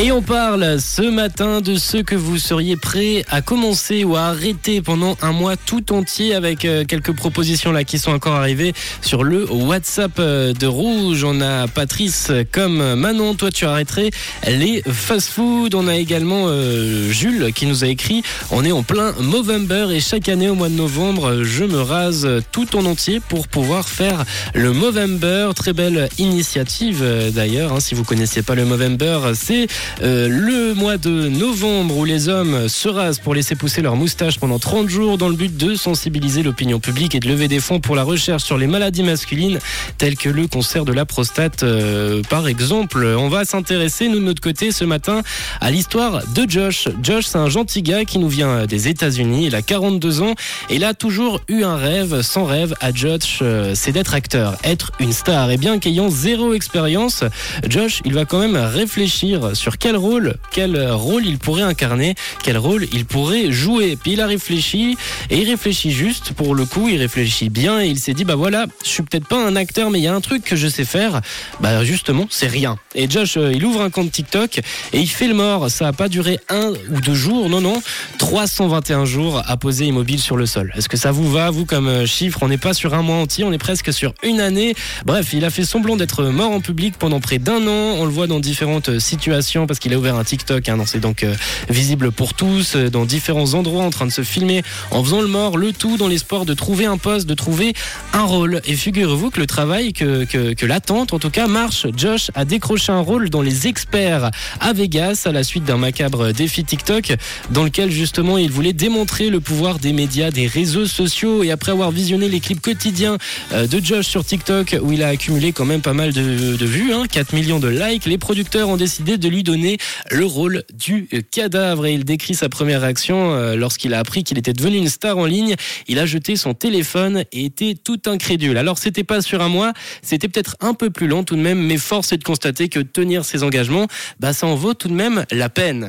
Et on parle ce matin de ce que vous seriez prêt à commencer ou à arrêter pendant un mois tout entier avec euh, quelques propositions là qui sont encore arrivées sur le WhatsApp euh, de Rouge. On a Patrice comme Manon, toi tu arrêterais les fast-food. On a également euh, Jules qui nous a écrit on est en plein Movember et chaque année au mois de novembre je me rase tout en entier pour pouvoir faire le Movember. Très belle initiative d'ailleurs. hein. si vous connaissiez pas le Movember, c'est euh, le mois de novembre où les hommes se rasent pour laisser pousser leur moustache pendant 30 jours dans le but de sensibiliser l'opinion publique et de lever des fonds pour la recherche sur les maladies masculines telles que le cancer de la prostate euh, par exemple. On va s'intéresser nous de notre côté ce matin à l'histoire de Josh. Josh c'est un gentil gars qui nous vient des États-Unis, il a 42 ans et il a toujours eu un rêve, son rêve à Josh euh, c'est d'être acteur, être une star et bien qu'ayant zéro expérience, Josh il va quand même réfléchir sur quel rôle, quel rôle il pourrait incarner, quel rôle il pourrait jouer. Puis il a réfléchi et il réfléchit juste pour le coup, il réfléchit bien et il s'est dit bah voilà, je suis peut-être pas un acteur mais il y a un truc que je sais faire. Bah justement, c'est rien. Et Josh, euh, il ouvre un compte TikTok et il fait le mort. Ça a pas duré un ou deux jours, non non, 321 jours à poser immobile sur le sol. Est-ce que ça vous va vous comme euh, chiffre? On n'est pas sur un mois entier, on est presque sur une année. Bref, il a fait semblant d'être mort en public pendant près d'un an. On le voit dans différentes euh, parce qu'il a ouvert un TikTok. Hein, c'est donc euh, visible pour tous, euh, dans différents endroits, en train de se filmer, en faisant le mort, le tout dans l'espoir de trouver un poste, de trouver un rôle. Et figurez-vous que le travail, que, que, l'attente en tout cas marche. Josh a décroché un rôle dans Les Experts à Vegas à la suite d'un macabre défi TikTok dans lequel justement il voulait démontrer le pouvoir des médias, des réseaux sociaux. Et après avoir visionné les clips quotidiens euh, de Josh sur TikTok où il a accumulé quand même pas mal de, vues, hein, 4 millions de likes, les producteurs ont décidé de lui donner le rôle du cadavre et il décrit sa première réaction euh, lorsqu'il a appris qu'il était devenu une star en ligne. Il a jeté son téléphone et était tout incrédule. Alors c'était pas sur un mois, c'était peut-être un peu plus lent tout de même, mais force est de constater que tenir ses engagements, bah ça en vaut tout de même la peine.